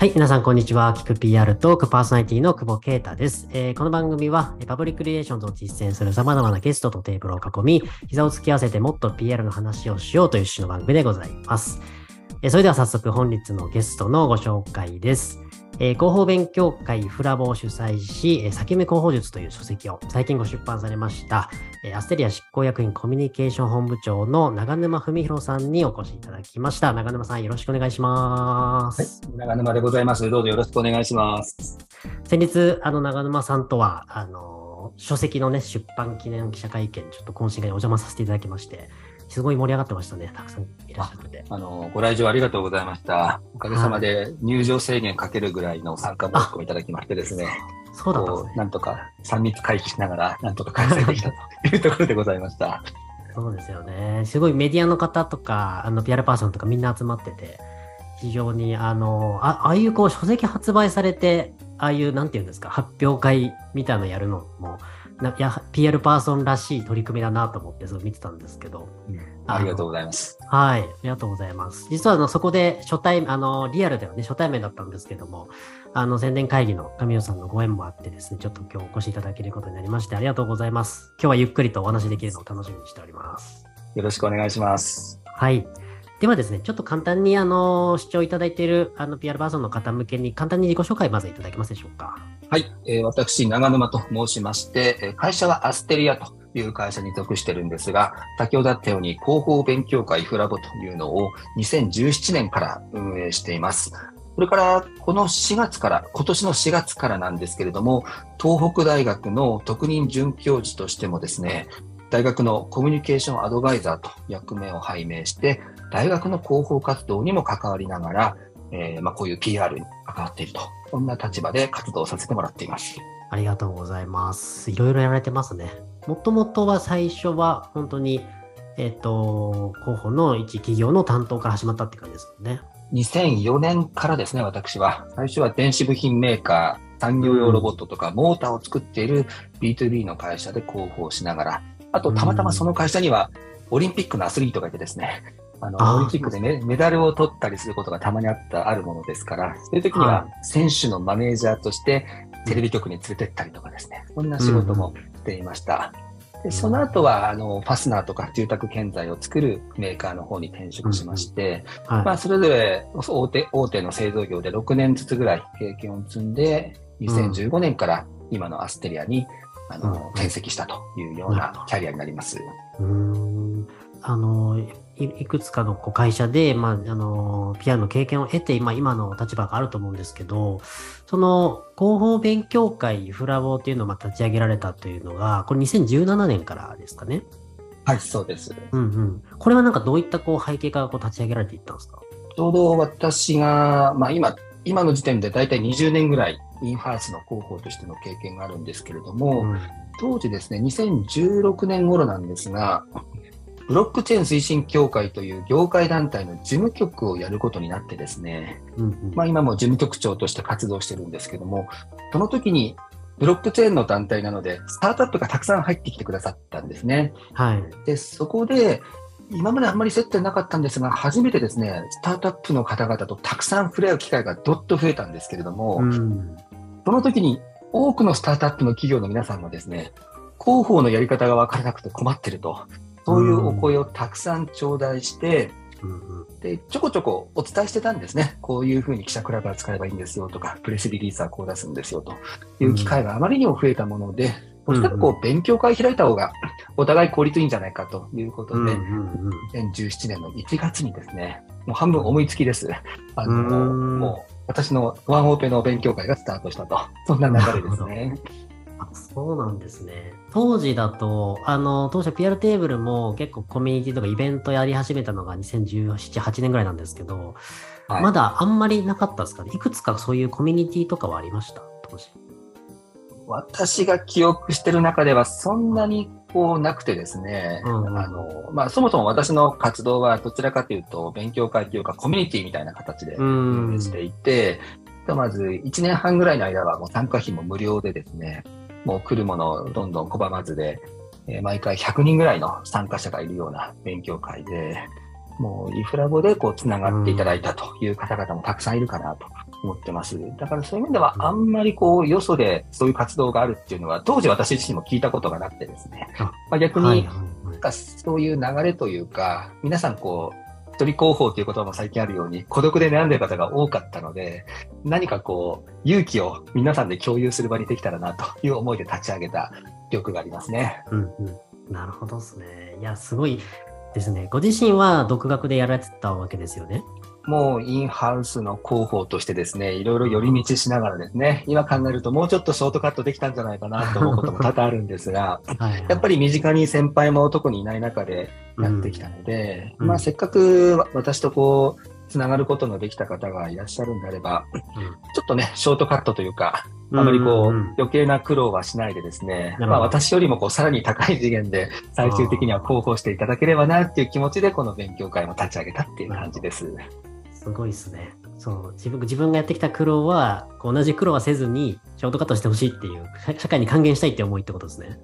はい、皆さん、こんにちは。キク PR トークパーソナリティの久保啓太です、えーこの番組は、パブリックリレーションズを実践する様々なゲストとテーブルを囲み、膝を突き合わせてもっと PR の話をしようという趣旨の番組でございます。えーそれでは早速、本日のゲストのご紹介です。えー広報勉強会フラボを主催し、えー先読み広報術という書籍を最近ご出版されました、えーアステリア執行役員コミュニケーション本部長の長沼史宏さんにお越しいただきました。長沼さん、よろしくお願いします。長沼でございます。どうぞよろしくお願いします。先日、あの、長沼さんとは、あの、書籍のね、出版記念記者会見、ちょっと懇親会にお邪魔させていただきまして、すごい盛り上がってましたね。たくさんいらっしゃって。あの、ご来場ありがとうございました。おかげさまで入場制限かけるぐらいの参加申し込みいただきましてですね、そうだったんですね。なんとか3密回避しながら、なんとか開催できたと いうところでございました。そうですよね。すごいメディアの方とか、あの、PR パーソンとかみんな集まってて、非常に、あの、あああいうこう、書籍発売されて、ああいう、なんていうんですか、発表会みたいなのやるのも、ないや、PR パーソンらしい取り組みだなと思って、そう見てたんですけど、ありがとうございます。はい、ありがとうございます。実はあのそこで初対、あの、リアルではね、初対面だったんですけども、あの、宣伝会議の神尾さんのご縁もあってですね、ちょっと今日お越しいただけることになりまして、ありがとうございます。今日はゆっくりとお話しできるのを楽しみにしております。よろしくお願いします。はい。ではですね、ちょっと簡単にあの、視聴いただいているあの、PR パーソンの方向けに簡単に自己紹介まずいただけますでしょうか？はい、えー私、長沼と申しまして、え会社はアステリアという会社に属してるんですが、先ほどあったように広報勉強会フラボというのを2017年から運営しています。それから、この4月から、今年の4月からなんですけれども、東北大学の特任准教授としてもですね、大学のコミュニケーションアドバイザーと役目を拝命して、大学の広報活動にも関わりながら、えーまあ、こういう PR に関わっていると、そんな立場で活動させてもらっています。ありがとうございます。いろいろやられてますね。もともとは最初は本当に、えっ、と、広報の一企業の担当から始まったって感じですもんね。2004年からですね、私は。最初は電子部品メーカー、産業用ロボットとか、モーターを作っている B2B の会社で広報しながら、あと、たまたまその会社には、オリンピックのアスリートがいてですね、あの、オリンピックでね、メダルを取ったりすることがたまにあった、あるものですから、そういう時にはは、選手のマネージャーとして、テレビ局に連れてったりとかですね、そんな仕事もしていました。でその後は、あの、ファスナーとか住宅建材を作るメーカーの方に転職しまして、はい。まあ、それぞれ大手大手の製造業で6年ずつぐらい経験を積んで、2015年から今のアステリアに、あのうん。転籍したというようなキャリアになります。うーん。あのいいくつかのこう会社で、まあ、あの PR の経験を得て、まあ、今の立場があると思うんですけどその広報勉強会フラボっていうのをまあ立ち上げられたというのがこれ2017年からですかね。はい、そうです。うんうん、これはなんかどういったこう背景からこう立ち上げられていったんですか？ちょうど私が、まあ今、今の時点で大体20年ぐらいインファースの広報としての経験があるんですけれども、うん当時ですね、2016年頃なんですが、ブロックチェーン推進協会という業界団体の事務局をやることになってですね、うんうんまあ、今も事務局長として活動してるんですけども、その時にブロックチェーンの団体なので、スタートアップがたくさん入ってきてくださったんですね。はい。で、そこで、今まであんまり接点なかったんですが、初めてですね、スタートアップの方々とたくさん触れ合う機会がどっと増えたんですけれども、うんその時に多くのスタートアップの企業の皆さんがですね、広報のやり方が分からなくて困ってると、そういうお声をたくさん頂戴して、で、ちょこちょこお伝えしてたんですね。こういうふうに記者クラブは使えばいいんですよとか、プレスリリースはこう出すんですよという機会があまりにも増えたもので、そしたらこう勉強会開いた方がお互い効率いいんじゃないかということで、うんうんうん2017年の1月にですね、もう半分思いつきです。あの、うんもう私のワンオペの勉強会がスタートしたと。そんな流れですね。あそうなんですね。当時だと、あの、当初 PR テーブルも結構コミュニティとかイベントやり始めたのが2017、8年ぐらいなんですけど、はいまだあんまりなかったですかね。いくつかそういうコミュニティとかはありました？当時。私が記憶してる中ではそんなにこうなくてですね、うんうんあの、まあ、そもそも私の活動はどちらかというと勉強会というかコミュニティみたいな形でしていて、まず1年半ぐらいの間はもう参加費も無料でですね、もう来るものをどんどん拒まずで、えー毎回100人ぐらいの参加者がいるような勉強会で、もうイフラボでこう繋がっていただいたという方々もたくさんいるかなと思ってます。だからそういう意味では、あんまりこう、よそでそういう活動があるっていうのは、当時私自身も聞いたことがなくてですね。あまあ、逆に、そういう流れというか、皆さんこう、一人広報という言葉も最近あるように、孤独で悩んでる方が多かったので、何かこう、勇気を皆さんで共有する場にできたらなという思いで立ち上げた記憶がありますね。うんうん。なるほどですね。いや、すごいですね。ご自身は独学でやられてたわけですよね。もうインハウスの広報としてですね、いろいろ寄り道しながらですね、今考えるともうちょっとショートカットできたんじゃないかなと思うことも多々あるんですが、はい、やっぱり身近に先輩も特にいない中でやってきたので、うん。まあせっかく私とこう、つながることのできた方がいらっしゃるんであれば、ちょっとね、ショートカットというか、うん。あまりこう、んん余計な苦労はしないでですね、まあ私よりもこう、さらに高い次元で最終的には広報していただければなっていう気持ちで、この勉強会も立ち上げたっていう感じです。すごいですね。そう自分自分がやってきた苦労は同じ苦労はせずにショートカットしてほしいっていう社社会に還元したいって思いってことですね。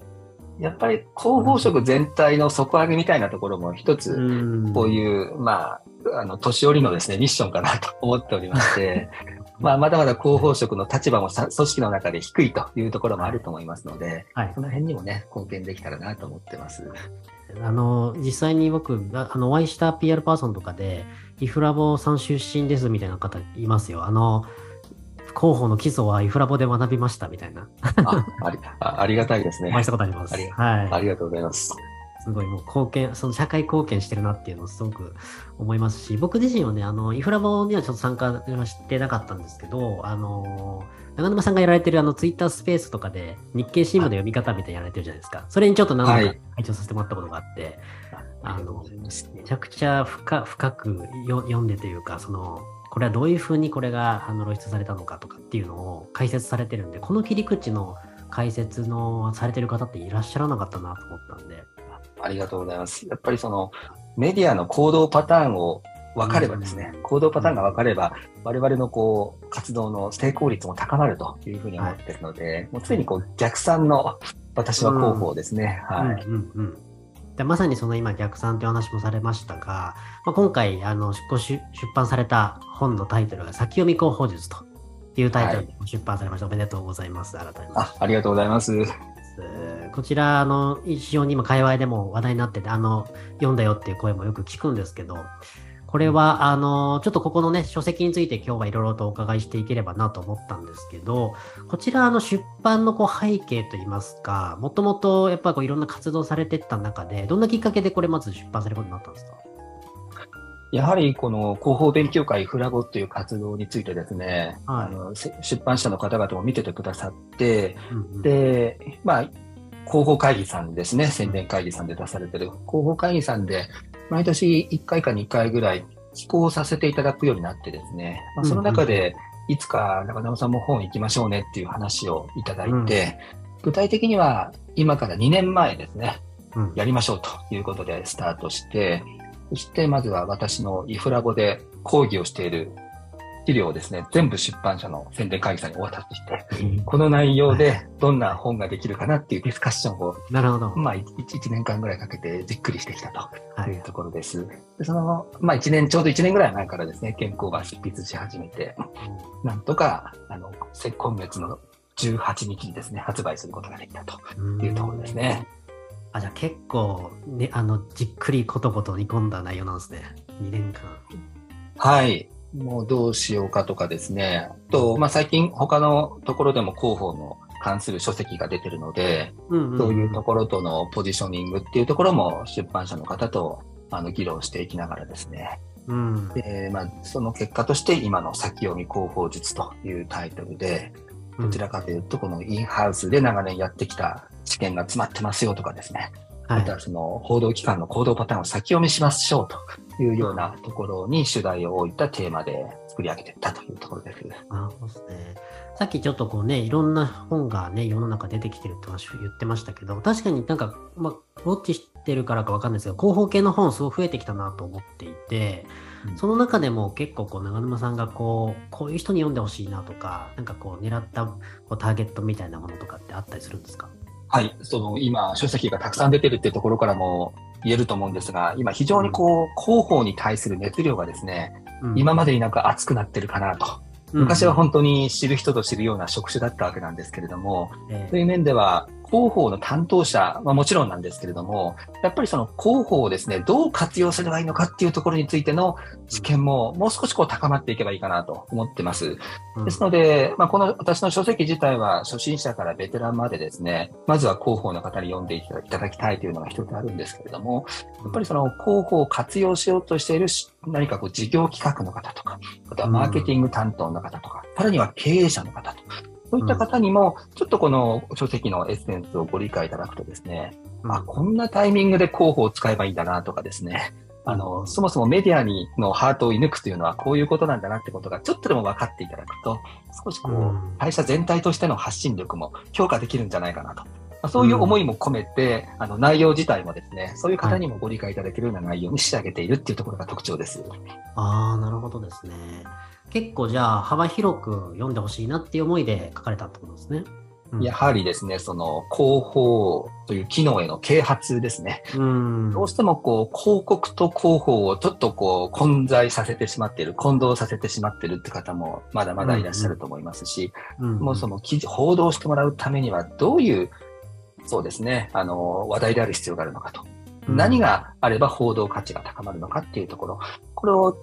やっぱり広報職全体の底上げみたいなところも一つ、んこういう、まあ、あの、年寄りのですね、ミッションかなと思っておりまして、まあ、まだまだ広報職の立場もさ組織の中で低いというところもあると思いますので、はいその辺にもね、貢献できたらなと思ってます。あの実際に僕ああのお会いした PR パーソンとかでイフラボさん出身ですみたいな方いますよ。あの広報の基礎はイフラボで学びましたみたいな。あありあありがたいですねお会いし。たことあります。はい。ありがとうございます。すごいもう貢献、その社会貢献してるなっていうのをすごく思いますし、僕自身はね、あの、イフラボにはちょっと参加はしてなかったんですけど、あの、長沼さんがやられてるあのツイッタースペースとかで日経新聞の読み方みたいなのやられてるじゃないですか。それにちょっと何度かはい拝聴させてもらったことがあって、あの。めちゃくちゃ深深くよ読んでというか、その、これはどういうふうにこれがあの露出されたのかとかっていうのを解説されてるんで、この切り口の解説のされてる方っていらっしゃらなかったなと思ったんで、ありがとうございます。やっぱりそのメディアの行動パターンを分かればですね、うん行動パターンが分かれば、我々のこう活動の成功率も高まるというふうに思っているので、もう常にこう逆算の私は広報ですね。はい。うんうんうんでまさにその今逆算という話もされましたが、まあ、今回あのご出出版された本のタイトルが先読み広報術というタイトルで出版されました、おめでとうございます。改めまあし、ありがとうございます。てこちらあの非常に今界隈でも話題になっててあの読んだよっていう声もよく聞くんですけどこれはあのちょっとここのね書籍について今日はいろいろとお伺いしていければなと思ったんですけどこちらの出版のこう背景といいますか、もともとやっぱりこういろんな活動されてった中で、どんなきっかけでこれまず出版されることになったんですか？やはりこの広報勉強会フラボという活動についてですね、はい。あのせ出版社の方々も見ててくださって、うんうん。で、まあ、広報会議さんですね、宣伝会議さんで出されてる。広報会議さんで、毎年1回か2回ぐらい寄稿させていただくようになってですね、まあ、その中で、いつか中野さんも本行きましょうねっていう話をいただいて、具体的には今から2年前ですね、うん。やりましょうということでスタートして、そしてまずは私のイフラボで講義をしている資料をですね、全部出版社の宣伝会議さんにお渡しして、この内容でどんな本ができるかなっていうディスカッションを、なるほど。まあ、1, 年間ぐらいかけてじっくりしてきたとはいいうところです。でその、まあ、1年、ちょうど1年ぐらい前からですね、健康が執筆し始めて、なんとか、あの、せ今月の18日にですね、発売することができたとうんいうところですね。あ、じゃあ結構、ね、あの、じっくりことこと煮込んだ内容なんですね。2年間。はい。もうどうしようかとかですね。あと、まあ、最近他のところでも広報の関する書籍が出てるので、うんんそういうところとのポジショニングっていうところも出版社の方とあの議論していきながらですね。うん。で、まあ、その結果として今の先読み広報術というタイトルで、どちらかというとこのインハウスで長年やってきた知見が詰まってますよとかですね。はい。またその報道機関の行動パターンを先読みしましょうというようなところに主題を置いたテーマで作り上げていったというところです。なるほどですね。さっきちょっとこうね、いろんな本がね、世の中出てきてるって話を言ってましたけど、確かになんか、まあ、ウォッチしてるからかわかんないですけど、広報系の本すごい増えてきたなと思っていて、うんその中でも結構こう長沼さんがこう、こういう人に読んでほしいなとか、なんかこう狙ったこうターゲットみたいなものとかってあったりするんですか？はい、その今書籍がたくさん出てるっていうところからも言えると思うんですが、今非常にこう広報に対する熱量がですね、うん。今までになく熱くなってるかなと。昔は本当に知る人と知るような職種だったわけなんですけれども、え。そういう面では、広報の担当者はもちろんなんですけれども、やっぱりその広報をですね、どう活用すればいいのかっていうところについての知見ももう少しこう高まっていけばいいかなと思ってます。うんですので、まあ、この私の書籍自体は初心者からベテランまでですね、まずは広報の方に読んでいただきたいというのが一つあるんですけれども、やっぱりその広報を活用しようとしているし何かこう事業企画の方とか、あとはマーケティング担当の方とか、さらには経営者の方とか、そういった方にも、ちょっとこの書籍のエッセンスをご理解いただくとですね、あ、こんなタイミングで広報を使えばいいんだなとかですね、あの、そもそもメディアにのハートを射抜くというのはこういうことなんだなってことがちょっとでも分かっていただくと、少しこうんう、会社全体としての発信力も強化できるんじゃないかなと。まあそういう思いも込めて、あの、内容自体もですね、そういう方にもご理解いただけるような内容に仕上げているっていうところが特徴です。ああ、なるほどですね。結構じゃあ幅広く読んでほしいなっていう思いで書かれたってことですね。うんやはりですね、その広報という機能への啓発ですね。うん。どうしてもこう広告と広報をちょっとこう混在させてしまっている、混同させてしまっているって方もまだまだいらっしゃると思いますし、うんもうその記事、報道してもらうためにはどういう、そうですね、あの、話題である必要があるのかと。うん何があれば報道価値が高まるのかっていうところ、これを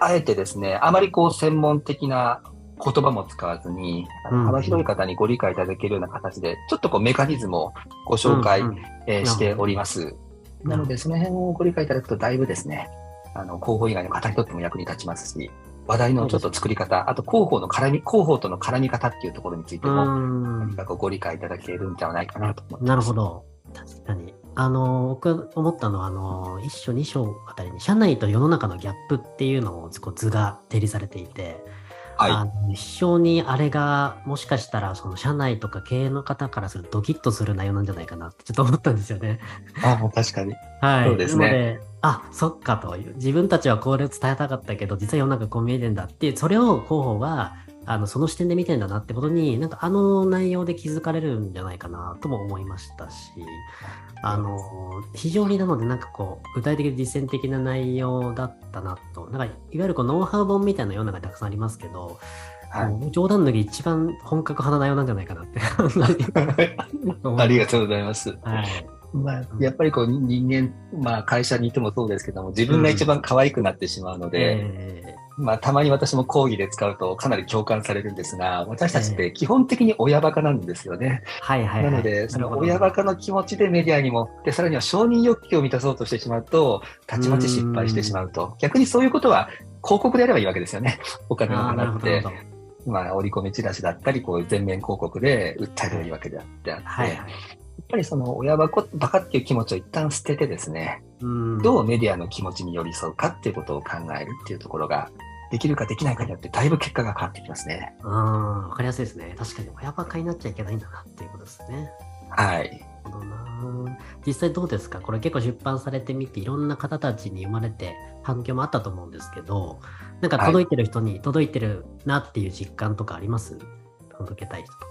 あえてですね、あまりこう専門的な言葉も使わずに、幅広い方にご理解いただけるような形で、ちょっとこうメカニズムをご紹介、うんうんえしております。なので、その辺をご理解いただくと、だいぶですね、あの、広報以外の方にとっても役に立ちますし、話題のちょっと作り方、あと広報の絡み、広報との絡み方っていうところについても、うん何かご理解いただけるんじゃないかなと思います。なるほど。確かに。あの、僕思ったのは、あの、一章二章あたりに、社内と世の中のギャップっていうのをこう図が提示されていて、はい。あの非常にあれが、もしかしたら、その社内とか経営の方からするとドキッとする内容なんじゃないかなってちょっと思ったんですよね。あ確かに。はい。そうですねあ、そっかという。自分たちはこれを伝えたかったけど、実は世の中こう見えてんだっていう、それを広報が、あの、その視点で見てんだなってことに、なんかあの内容で気づかれるんじゃないかなとも思いましたし、あの、非常になので、なんかこう、具体的で実践的な内容だったなと。なんか、いわゆるこう、ノウハウ本みたいな世の中にたくさんありますけど、はい。冗談抜き一番本格派な内容なんじゃないかなって。ありがとうございます。はい。まあ、やっぱりこう人間、まあ会社にいてもそうですけども、自分が一番可愛くなってしまうので、えまあたまに私も講義で使うとかなり共感されるんですが、私たちって基本的に親バカなんですよね。ーはいはいはい。なので、その親バカの気持ちでメディアにも、で、さらには承認欲求を満たそうとしてしまうと、たちまち失敗してしまうと。逆にそういうことは広告でやればいいわけですよね。お金を払って。まあ、折り込みチラシだったり、こういう全面広告で訴えればいいわけであってあって、はいはい。やっぱりその親バカバカっていう気持ちを一旦捨ててですね、うんどうメディアの気持ちに寄り添うかっていうことを考えるっていうところが、できるかできないかによってだいぶ結果が変わってきますね。うん、わかりやすいですね。確かに親バカになっちゃいけないんだなっていうことですね。はい。なるほどな実際どうですか？これ結構出版されてみていろんな方たちに読まれて反響もあったと思うんですけど、なんか届いてる人に届いてるなっていう実感とかあります、届けたい人とか。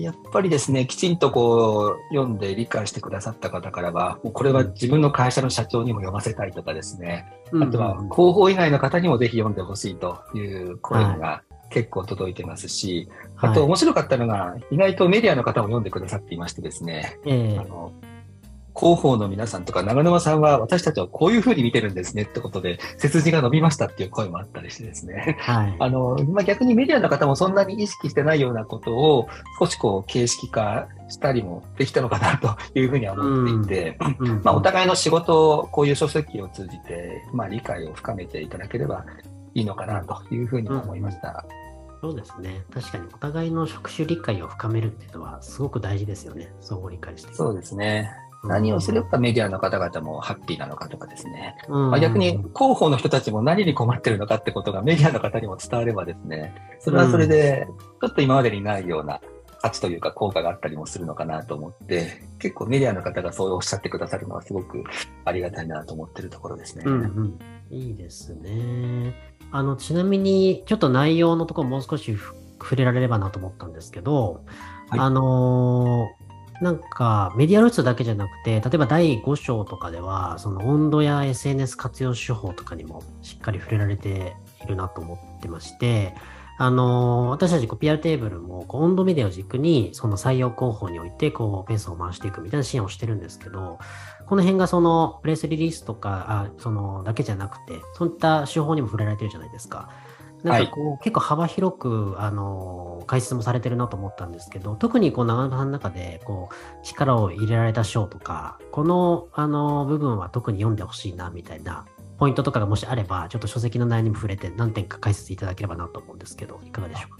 やっぱりですね、きちんとこう、読んで理解してくださった方からは、もうこれは自分の会社の社長にも読ませたいとかですね、あとは広報以外の方にもぜひ読んでほしいという声が結構届いてますし、あとはい面白かったのが、意外とメディアの方も読んでくださっていましてですね、ええ。あの広報の皆さんとか長沼さんは私たちはこういうふうに見てるんですねってことで背筋が伸びましたっていう声もあったりしてですね。はい。あの、まあ、逆にメディアの方もそんなに意識してないようなことを少しこう形式化したりもできたのかなというふうには思っていて、うん まあ、お互いの仕事をこういう書籍を通じて、まあ、理解を深めていただければいいのかなというふうに思いました。そうですね。確かにお互いの職種理解を深めるっていうのはすごく大事ですよね。相互理解して。そうですね。何をすればメディアの方々もハッピーなのかとかですね。うんまあ、逆に広報の人たちも何に困ってるのかってことがメディアの方にも伝わればですね、それはそれで、ちょっと今までにないような価値というか効果があったりもするのかなと思って、結構メディアの方がそうおっしゃってくださるのはすごくありがたいなと思ってるところですね。うんうん。いいですね。あの、ちなみに、ちょっと内容のところもう少しふ触れられればなと思ったんですけど、はいあのーなんかメディア露出だけじゃなくて、例えば第5章とかでは、その温度や SNS 活用手法とかにもしっかり触れられているなと思ってまして、あの私たちこう PR テーブルもこう温度メディアを軸にその採用広報においてこうペースを回していくみたいな支援をしてるんですけど、この辺がそのプレスリリースとかあそのだけじゃなくて、そういった手法にも触れられてるじゃないですか。なんかこう、結構幅広く、あのー解説もされてるなと思ったんですけど、特にこう長野さんの中でこう力を入れられた章とか、この、あのー部分は特に読んでほしいなみたいなポイントとかがもしあれば、ちょっと書籍の内容にも触れて何点か解説いただければなと思うんですけど、いかがでしょうか？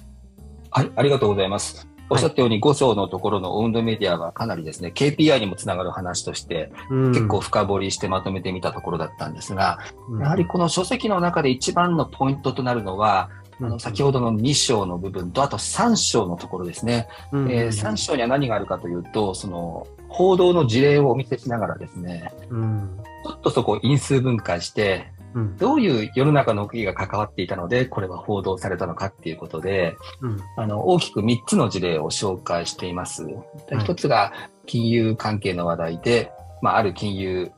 はい、ありがとうございます。おっしゃったように5章のところのオウンドメディアはかなりですね、KPI にもつながる話としてうん。結構深掘りしてまとめてみたところだったんですが、うん。やはりこの書籍の中で一番のポイントとなるのは、あの先ほどの2章の部分と、あと3章のところですね。うん。えー3章には何があるかというと、その報道の事例をお見せしながらですね、うん。ちょっとそこを因数分解して、うんどういう世の中の動きが関わっていたので、これは報道されたのかっていうことで、うんあの、大きく3つの事例を紹介しています。で一つが金融関係の話題で、まあ、ある金融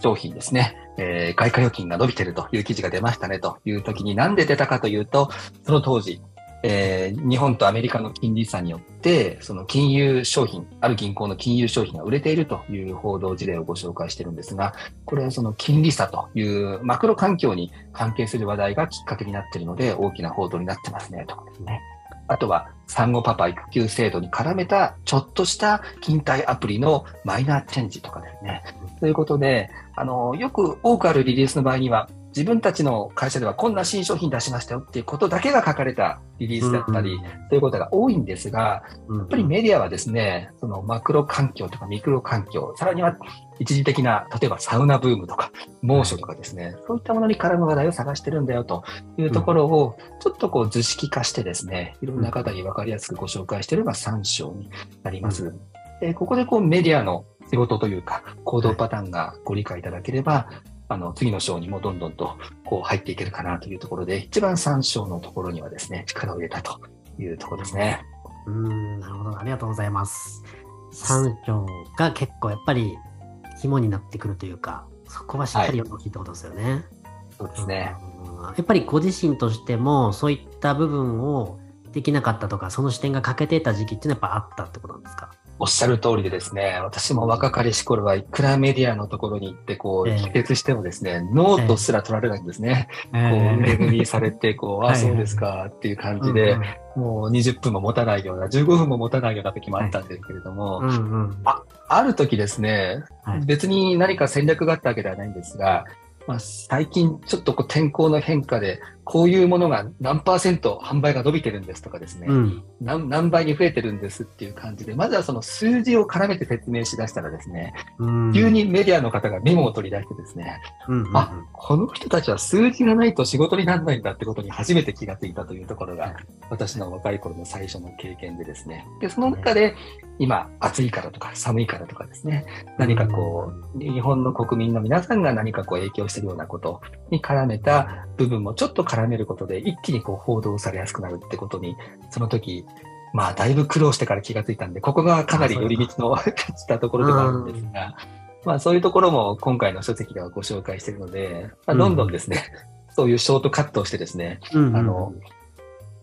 商品ですね。えー外貨預金が伸びてるという記事が出ましたねという時になんで出たかというと、その当時、えー日本とアメリカの金利差によって、その金融商品、ある銀行の金融商品が売れているという報道事例をご紹介しているんですが、これはその金利差というマクロ環境に関係する話題がきっかけになっているので、大きな報道になってますねとかですね。あとは、産後パパ育休制度に絡めた、ちょっとした勤怠アプリのマイナーチェンジとかですね。ということで、あの、よく多くあるリリースの場合には、自分たちの会社ではこんな新商品出しましたよっていうことだけが書かれたリリースだったり、ということが多いんですが、うん、やっぱりメディアはですね、そのマクロ環境とかミクロ環境、さらには一時的な、例えばサウナブームとか猛暑とかですね、そういったものに絡む話題を探してるんだよというところを、ちょっとこう図式化してですね、いろんな方に分かりやすくご紹介しているのが3章になります。でここでこうメディアの仕事というか、行動パターンがご理解いただければ、あの、次の章にもどんどんとこう入っていけるかなというところで、一番3章のところにはですね、力を入れたというところですね。うん、なるほど。ありがとうございます。三章が結構やっぱり肝になってくるというか、そこはしっかり読んでほしいってことですよね。そうですね。うんやっぱりご自身としてもそういった部分をできなかったとか、その視点が欠けてた時期っていうのはやっぱあったってことなんですか？おっしゃる通りでですね、私も若かりし頃はいくらメディアのところに行って、こう、ええ。帰結してもですね、ノートすら取られないんですね。えこう、値踏みされて、こう、あ、はい。そうですかっていう感じうんで、もう20分も持たないような、15分も持たないような時もあったんですけれども、うんうん。ある時ですね、はい。別に何か戦略があったわけではないんですが、まあ、最近ちょっとこう天候の変化で、こういうものが何パーセント販売が伸びてるんですとかですね、うん。何何倍に増えてるんですっていう感じで、まずはその数字を絡めて説明しだしたらですね、うん。急にメディアの方がメモを取り出してですね、うんうんあこの人たちは数字がないと仕事にならないんだってことに初めて気がついたというところが、私の若い頃の最初の経験でですね。で、その中で、今、暑いからとか寒いからとかですね、何かこう、日本の国民の皆さんが何かこう影響しているようなことに絡めた部分もちょっと絡めることで、一気にこう報道されやすくなるってことに、その時、まあ、だいぶ苦労してから気がついたんで、ここがかなり寄り道のしたところではあるんですが、まあ、そういうところも今回の書籍ではご紹介しているので、まあ、どんどんですね、そういうショートカットをしてですね、うんうん。あの、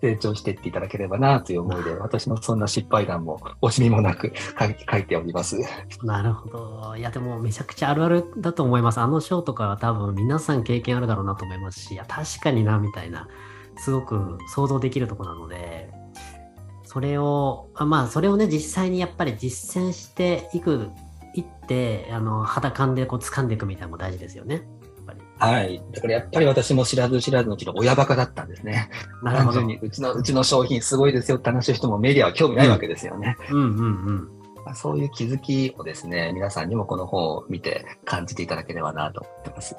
成長していっていただければなという思いで、私のそんな失敗談も惜しみもなく書い書いております。なるほど。いや、でもめちゃくちゃあるあるだと思います。あの章とかは多分皆さん経験あるだろうなと思いますし、いや、確かにな、みたいな、すごく想像できるところなので、それを、あまあ、それをね、実際にやっぱり実践していく、いって、あの、肌感でこう掴んでいくみたいなのも大事ですよね。やっぱり。はい。だからやっぱり私も知らず知らずのうちの親バカだったんですね。単純にうちの、うちの商品すごいですよって話をしてもメディアは興味ないわけですよね。うんうん。まあそういう気づきをですね、皆さんにもこの本を見て感じていただければなと思ってます。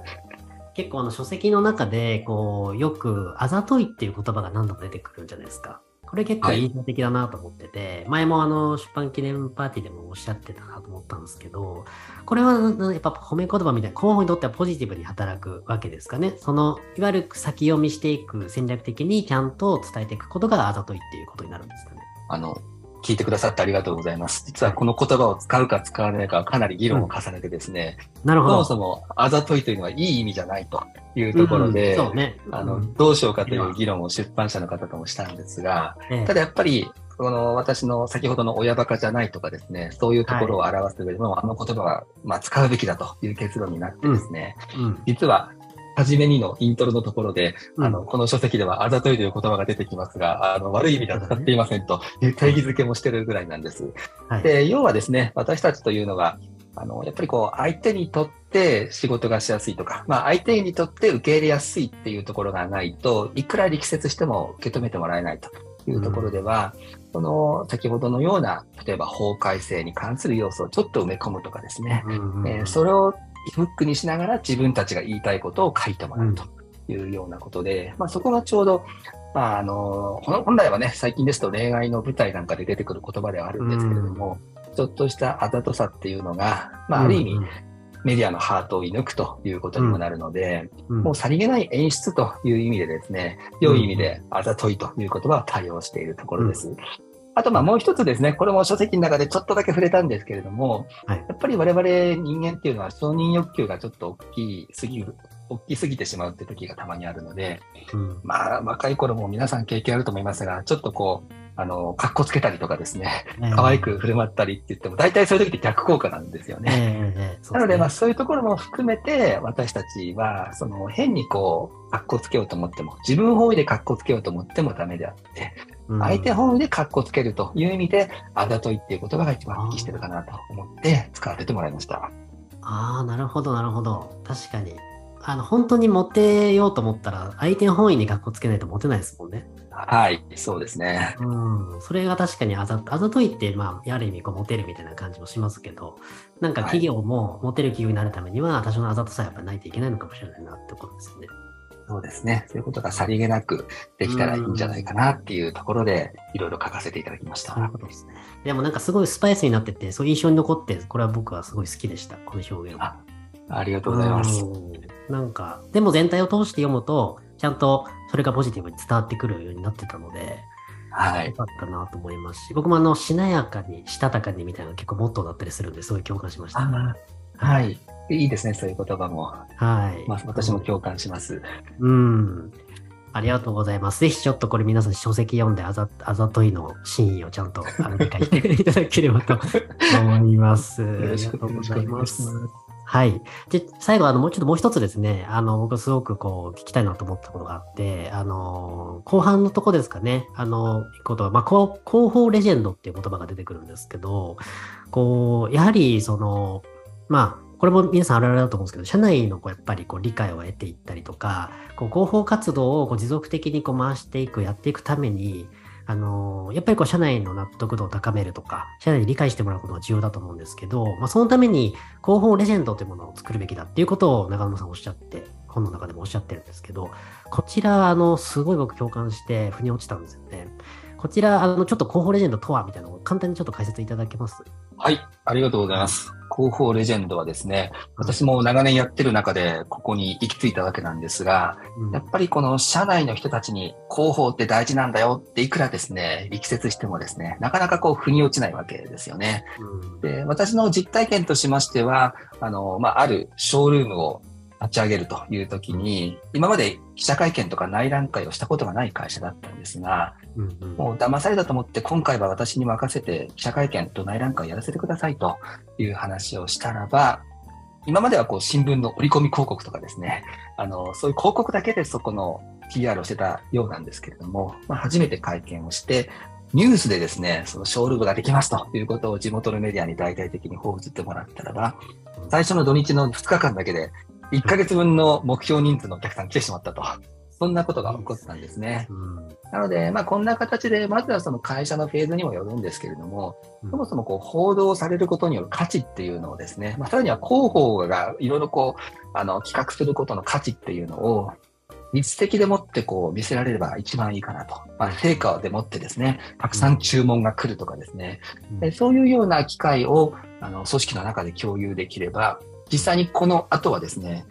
結構あの書籍の中で、こう、よくあざといっていう言葉が何度も出てくるんじゃないですか。これ結構印象的だなと思ってて、前もあの出版記念パーティーでもおっしゃってたなと思ったんですけど、これはやっぱ褒め言葉みたいな、広報にとってはポジティブに働くわけですかね。その、いわゆる先読みしていく戦略的にちゃんと伝えていくことがあざといっていうことになるんですかね。あの、聞いてくださってありがとうございます。実はこの言葉を使うか使わないかはかなり議論を重ねてですね、なるほど。そもそもあざといというのはいい意味じゃないというところで、うんそうね。あの、うんどうしようかという議論を出版社の方ともしたんですが、ええただやっぱり、この私の先ほどの親バカじゃないとかですね、そういうところを表す上でも、あの言葉は、まあ、使うべきだという結論になってですね、うん実は、初めにのイントロのところで、うん。あの、この書籍ではあざといという言葉が出てきますが、あの、悪い意味では使っていませんという定義づけもしてるぐらいなんです。はい。で、要はですね、私たちというのが、あの、やっぱりこう、相手にとって仕事がしやすいとか、まあ、相手にとって受け入れやすいっていうところがないと、いくら力説しても受け止めてもらえないというところでは、その、先ほどのような、例えば法改正に関する要素をちょっと埋め込むとかですね、うんうん。えーそれをフックにしながら自分たちが言いたいことを書いてもらうというようなことで、まあ、そこがちょうど、まあ、あの、本来はね、最近ですと恋愛の舞台なんかで出てくる言葉ではあるんですけれども、ちょっとしたあざとさっていうのが、まあ、ある意味、メディアのハートを射抜くということにもなるので、うん。うん。もうさりげない演出という意味でですね、良い意味であざといという言葉を対応しているところです。あと、まあもう一つですね、これも書籍の中でちょっとだけ触れたんですけれども、はい。やっぱり我々人間っていうのは承認欲求がちょっと大きすぎる、大きすぎてしまうって時がたまにあるので、うん。まあ若い頃も皆さん経験あると思いますが、ちょっとこう、あの、格好つけたりとかですね、可愛く振る舞ったりって言っても、大体そういう時って逆効果なんですよえね。えええそうなので、まあすそういうところも含めて、私たちは、その変にこう、格好つけようと思っても、自分本位で格好つけようと思ってもダメであって、相手本位で格好つけるという意味で、あざといっていう言葉が一番適してるかなと思って使わせてもらいました。ああ、なるほど、なるほど。確かに。あの、本当にモテようと思ったら、相手本位に格好つけないとモテないですもんね。はい、そうですね。うん。それが確かにあざ、あざといって、まあ、ある意味、こう、モテるみたいな感じもしますけど、なんかはい企業もモテる企業になるためには、多少のあざとさやっぱないといけないのかもしれないなってことですよね。そうですね。そういうことがさりげなくできたらいいんじゃないかなっていうところで、いろいろ書かせていただきました。そういうことですね。でもなんかすごいスパイスになってて、そういう印象に残って、これは僕はすごい好きでした、この表現は。あありがとうございます。うんなんか、でも全体を通して読むと、ちゃんとそれがポジティブに伝わってくるようになってたので、はい。よかったなと思いますし、僕もあの、しなやかに、したたかにみたいな結構モットーだったりするんで、すごい共感しました。あはい。いいですね、そういう言葉も。はい。まあ、私も共感します。うん。ありがとうございます。ぜひちょっとこれ皆さん書籍読んであざあざといの真意をちゃんと理解していただければと 思います。よろしくお願いし。はい。で、最後、あの、もうちょっともう一つですね、あの、僕すごくこう、聞きたいなと思ったことがあって、あの、後半のとこですかね、あの、ことは、まあ、広報レジェンドっていう言葉が出てくるんですけど、こう、やはり、その、まあ、これも皆さんあるあるだと思うんですけど、社内のこうやっぱりこう理解を得ていったりとか、こう広報活動をこう持続的にこう回していく、やっていくために、あのやっぱりこう社内の納得度を高めるとか、社内に理解してもらうことが重要だと思うんですけど、まあ、そのために広報レジェンドというものを作るべきだっていうことを長野さんおっしゃって、本の中でもおっしゃってるんですけど、こちら、あの、すごい僕共感して、腑に落ちたんですよね。こちら、あの、ちょっと広報レジェンドとはみたいなのを簡単にちょっと解説いただけます？はい。ありがとうございます。広報レジェンドはですね、私も長年やってる中で、ここに行き着いたわけなんですが、うん。やっぱりこの社内の人たちに広報って大事なんだよっていくらですね、力説してもですね、なかなかこう腑に落ちないわけですよね。うん。で、私の実体験としましては、あの、まあ、あるショールームを立ち上げるという時に、今まで記者会見とか内覧会をしたことがない会社だったんですが、うんうん。もう騙されたと思って今回は私に任せて記者会見と内覧会をやらせてくださいという話をしたらば、今まではこう新聞の折り込み広告とかですね、あの、そういう広告だけでそこの PR をしてたようなんですけれども、まあ、初めて会見をして、ニュースでですね、そのショールームができますということを地元のメディアに大々的に報じてもらったらば、最初の土日の2日間だけで1ヶ月分の目標人数のお客さん来てしまったと。そんなことが起こったんですね。うんなので、まあ、こんな形で、まずはその会社のフェーズにもよるんですけれども、うんそもそもこう報道されることによる価値っていうのをですね、まあ、さらには広報がいろいろこう、あの、企画することの価値っていうのを、実績でもってこう見せられれば一番いいかなと。まあ、成果でもってですね、たくさん注文が来るとかですね、でそういうような機会を、あの、組織の中で共有できれば、実際にこの後はですね、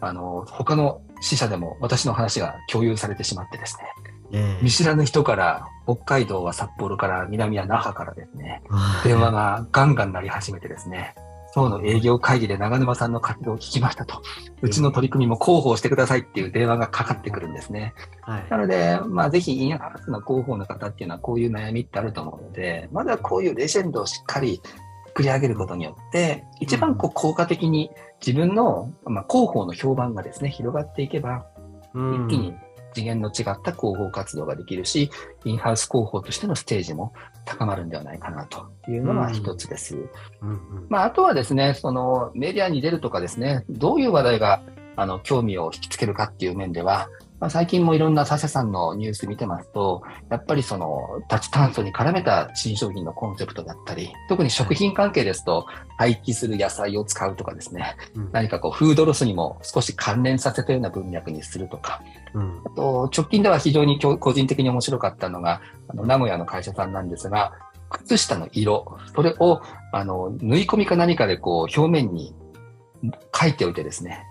あの、他の支社でも私の話が共有されてしまってですね、ええ。見知らぬ人から、北海道は札幌から、南は那覇からですね、はい電話がガンガン鳴り始めてですね、今日の営業会議で長沼さんの活動を聞きましたと、うちの取り組みも広報してくださいっていう電話がかかってくるんですね。はい。なので、まあ、ぜひインハウスの広報の方っていうのはこういう悩みってあると思うので、まずはこういうレジェンドをしっかり作り上げることによって、一番こう効果的に自分の、まあ、広報の評判がですね、広がっていけば、うん。一気に次元の違った広報活動ができるし、インハウス広報としてのステージも高まるんではないかなというのが一つです。うんうん。まあ、あとはですね、そのメディアに出るとかですね、どういう話題があの興味を引きつけるかっていう面では、まあ、最近もいろんな他社さんのニュース見てますと、やっぱりその脱炭素に絡めた新商品のコンセプトだったり、特に食品関係ですと、廃棄する野菜を使うとかですね、うん。何かこうフードロスにも少し関連させたような文脈にするとか、うん。あと直近では非常に個人的に面白かったのが、あの名古屋の会社さんなんですが、靴下の色、それをあの縫い込みか何かでこう表面に書いておいてですね、はい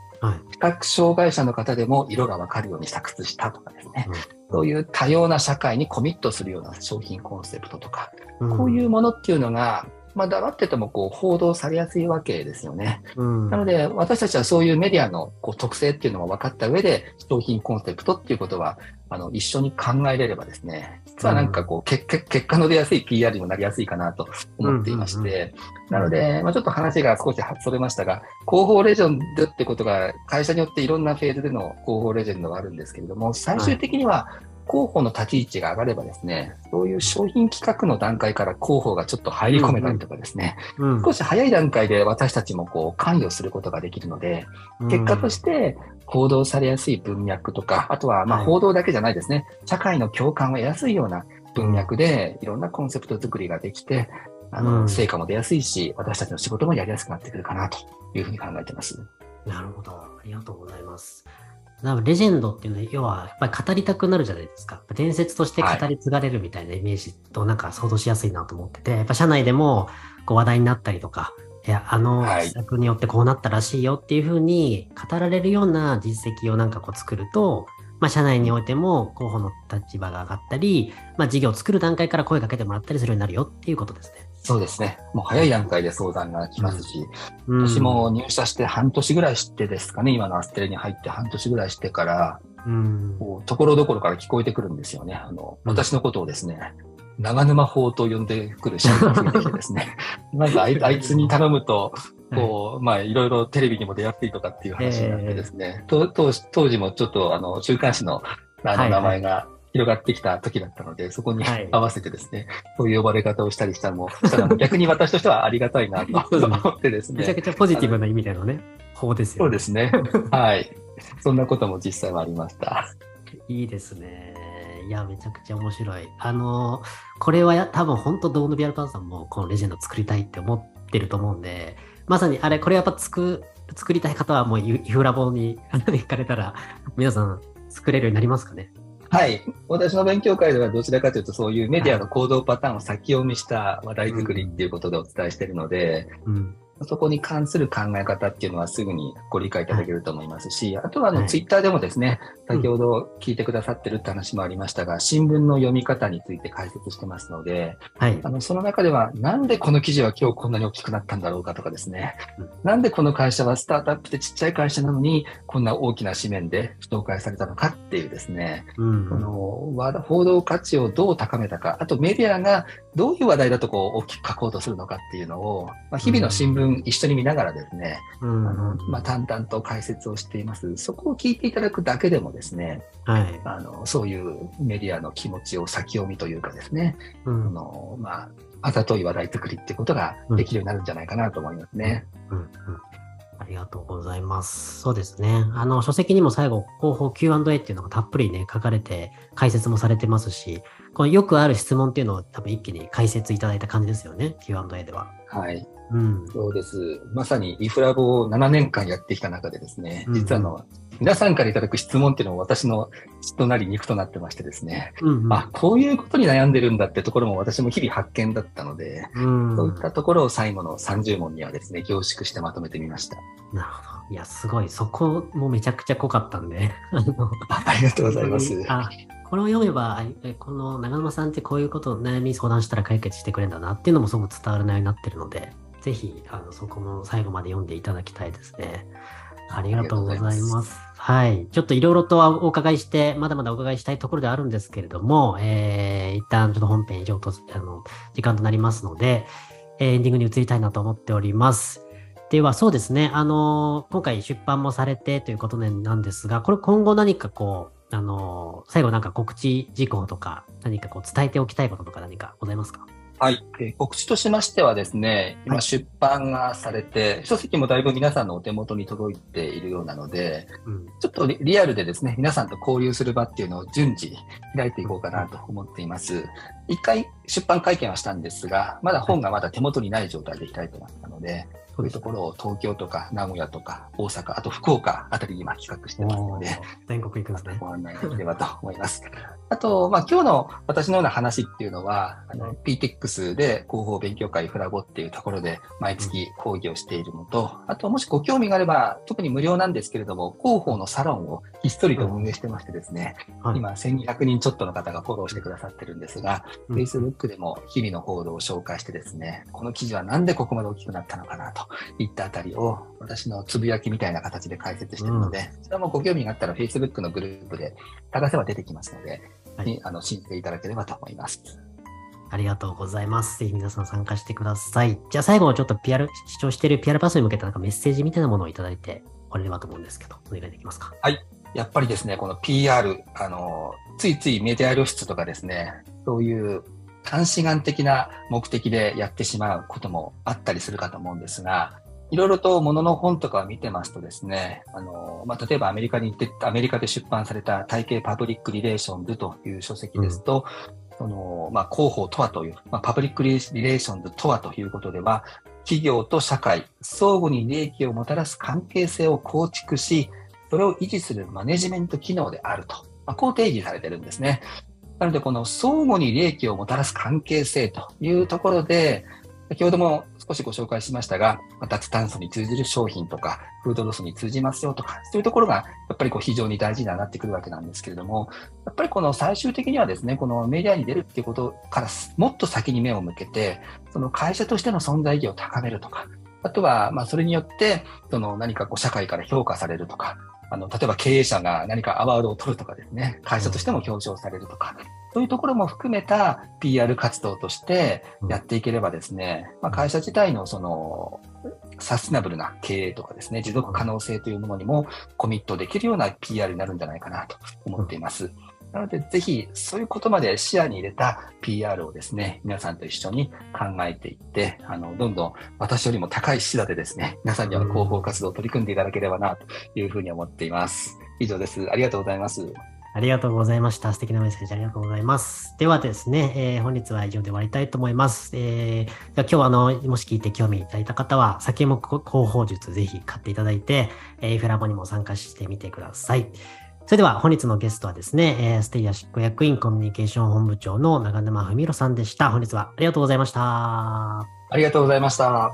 視覚障害者の方でも色がわかるようにした靴下とかですね、うん。そういう多様な社会にコミットするような商品コンセプトとか、うん。こういうものっていうのが、まあ、黙っててもこう報道されやすいわけですよね。うん。なので、私たちはそういうメディアのこう特性っていうのも分かった上で、商品コンセプトっていうことは、あの、一緒に考えれればですね、実はなんかこう、結結結果の出やすい PR にもなりやすいかなと思っていまして、なので、まあ、ちょっと話が少しそれましたが、広報レジェンドってことが、会社によっていろんなフェーズでの広報レジェンドがあるんですけれども、最終的には、広報の立ち位置が上がればですね、そういう商品企画の段階から広報がちょっと入り込めたりとかですね、うん少し早い段階で私たちもこう関与することができるので、結果として報道されやすい文脈とか、あとはま報道だけじゃないですね、社会の共感を得やすいような文脈でいろんなコンセプト作りができて、あの、うん。成果も出やすいし、私たちの仕事もやりやすくなってくるかなというふうに考えてます。なるほど。ありがとうございます。なのでレジェンドっていうのは、要は、やっぱり語りたくなるじゃないですか。伝説として語り継がれるみたいなイメージとなんか想像しやすいなと思ってて、やっぱ社内でもこう話題になったりとか、いや、あのはい施策によってこうなったらしいよっていうふうに語られるような実績をなんかこう作ると、まあ、社内においても候補の立場が上がったり、まあ、事業を作る段階から声かけてもらったりするようになるよっていうことですね。そうですね。もう早い段階で相談が来ますし、うん。私も入社して半年ぐらいしてですかね、今のアステレに入って半年ぐらいしてから、ところどころから聞こえてくるんですよね。あの、うん。私のことをですね、長沼法と呼んでくる社員が増えてきてですね、なんか あいつに頼むと、こう、まあ、いろいろテレビにも出やすいとかっていう話になってですね、と当時当時もちょっと、あの、週刊誌の、あの、名前が、広がってきた時だったので、そこにはい合わせてですね、そういう呼ばれ方をしたりしたのも、したら逆に私としてはありがたいなと 思ってですね。めちゃくちゃポジティブな意味でのね、法ですよね。そうですね。はい。そんなことも実際はありました。いいですね。いや、めちゃくちゃ面白い。あの、これはや多分本当、ドーノビアルパンさんもこのレジェンド作りたいって思ってると思うんで、まさにあれ、これやっぱ作作りたい方はもうイイフラボに行かれたら、皆さん作れるようになりますかね？はい。私の勉強会ではどちらかというとそういうメディアの行動パターンを先読みした話題作りっていうことでお伝えしているので、うん。そこに関する考え方っていうのはすぐにご理解いただけると思いますし、あとはあの、はい。ツイッターでもですね、うん。先ほど聞いてくださってるって話もありましたが、新聞の読み方について解説してますので、はい。あ。の、その中では、なんでこの記事は今日こんなに大きくなったんだろうかとかですねうん、なんでこの会社はスタートアップでちっちゃい会社なのに、こんな大きな紙面で紹介されたのかっていうですね、うん。このわ報道価値をどう高めたか、あとメディアがどういう話題だとこう大きく書こうとするのかっていうのを、まあ、日々の新聞一緒に見ながらですね、うんあのまあ、淡々と解説をしています。そこを聞いていただくだけでもですね、はい。あのそういうメディアの気持ちを先読みというかですね、あうんのまあ、あざとい話題作りっていうことができるようになるんじゃないかなと思いますね。うんうんありがとうございます。そうですね。あの、書籍にも最後、広報 Q&A っていうのがたっぷりね、書かれて、解説もされてますし、このよくある質問っていうのを多分一気に解説いただいた感じですよね、Q&A では。はい。うん。そうです。まさにイフラボを7年間やってきた中でですね、うん実はあの、皆さんからいただく質問っていうのも私の血となり肉となってましてですね、うんうん、あ、こういうことに悩んでるんだってところも私も日々発見だったので、うん、そういったところを最後の30問にはですね、凝縮してまとめてみました。なるほど。いや、すごい。そこもめちゃくちゃ濃かったんで。あありがとうございます。あ、これを読めば、この長沼さんってこういうことを悩み相談したら解決してくれるんだなっていうのもすごく伝わる内容になってるので、ぜひ、あの、そこも最後まで読んでいただきたいですね。ありがとうございます。ますはい。ちょっといろいろとお伺いして、まだまだお伺いしたいところであるんですけれども、えー、一旦ちょっと本編以上と、あの、時間となりますので、エンディングに移りたいなと思っております。では、そうですね。あの、今回出版もされてということなんですが、これ今後何かこう、あの、最後なんか告知事項とか、何かこう伝えておきたいこととか何かございますか？はい、えー、告知としましてはですね、今出版がされて、はい、書籍もだいぶ皆さんのお手元に届いているようなので、うん、ちょっとリアルでですね、皆さんと交流する場っていうのを順次開いていこうかなと思っています。一回出版会見はしたんですが、まだ本がまだ手元にない状態で開いてましたので、そういうところを東京とか名古屋とか大阪、あと福岡あたりに今企画してますので、全国行くんですね。ご案内できればと思います。あと、まあ、今日の私のような話っていうのは、あの、PTX で広報勉強会フラボっていうところで毎月講義をしているのと、あと、もしご興味があれば、特に無料なんですけれども、広報のサロンをひっそりと運営してましてですね、はい、今1200人ちょっとの方がフォローしてくださってるんですが、うん、Facebook でも日々の報道を紹介してですね、この記事はなんでここまで大きくなったのかなといったあたりを私のつぶやきみたいな形で解説しているので、うん、それもご興味があったら Facebook のグループで探せば出てきますので、はい、あの信じていただければと思います。ありがとうございます。ぜひ皆さん参加してください。じゃあ最後ちょっと PR、視聴している PR パスに向けてなんかメッセージみたいなものをいただいて終われればと思うんですけど、お願いできますか？はい。やっぱりですね、この PR、あの、ついついメディア露出とかですね、そういう近視眼的な目的でやってしまうこともあったりするかと思うんですが、いろいろとものの本とかを見てますとですね、あの、まあ、例えばアメリカに行って、アメリカで出版された体系パブリックリレーションズという書籍ですと、うん、その、まあ、広報とはという、まあ、パブリックリレーションズとはということでは、企業と社会、相互に利益をもたらす関係性を構築し、それを維持するマネジメント機能であると、まあ、こう定義されてるんですね。なので、この相互に利益をもたらす関係性というところで、先ほども少しご紹介しましたが、脱炭素に通じる商品とか、フードロスに通じますよとか、そういうところがやっぱりこう非常に大事になってくるわけなんですけれども、やっぱりこの最終的にはですね、このメディアに出るっていうことからもっと先に目を向けて、その会社としての存在意義を高めるとか、あとは、まあ、それによって、その何かこう社会から評価されるとか、あの、例えば経営者が何かアワードを取るとかですね、会社としても表彰されるとか、そういうところも含めた PR 活動としてやっていければですね、まあ、会社自体のその、サステナブルな経営とかですね、持続可能性というものにもコミットできるような PR になるんじゃないかなと思っています。なので、ぜひ、そういうことまで視野に入れた PR をですね、皆さんと一緒に考えていって、あの、どんどん私よりも高い視座でですね、皆さんには広報活動を取り組んでいただければな、というふうに思っています。以上です。ありがとうございます。ありがとうございました。素敵なメッセージありがとうございます。ではですね、えー、本日は以上で終わりたいと思います。えー、今日はあの、もし聞いて興味いただいた方は、先も広報術ぜひ買っていただいて、えー、フラボにも参加してみてください。それでは本日のゲストはですね、え、ステイヤ執行役員コミュニケーション本部長の長沼文弘さんでした。本日はありがとうございました。ありがとうございました。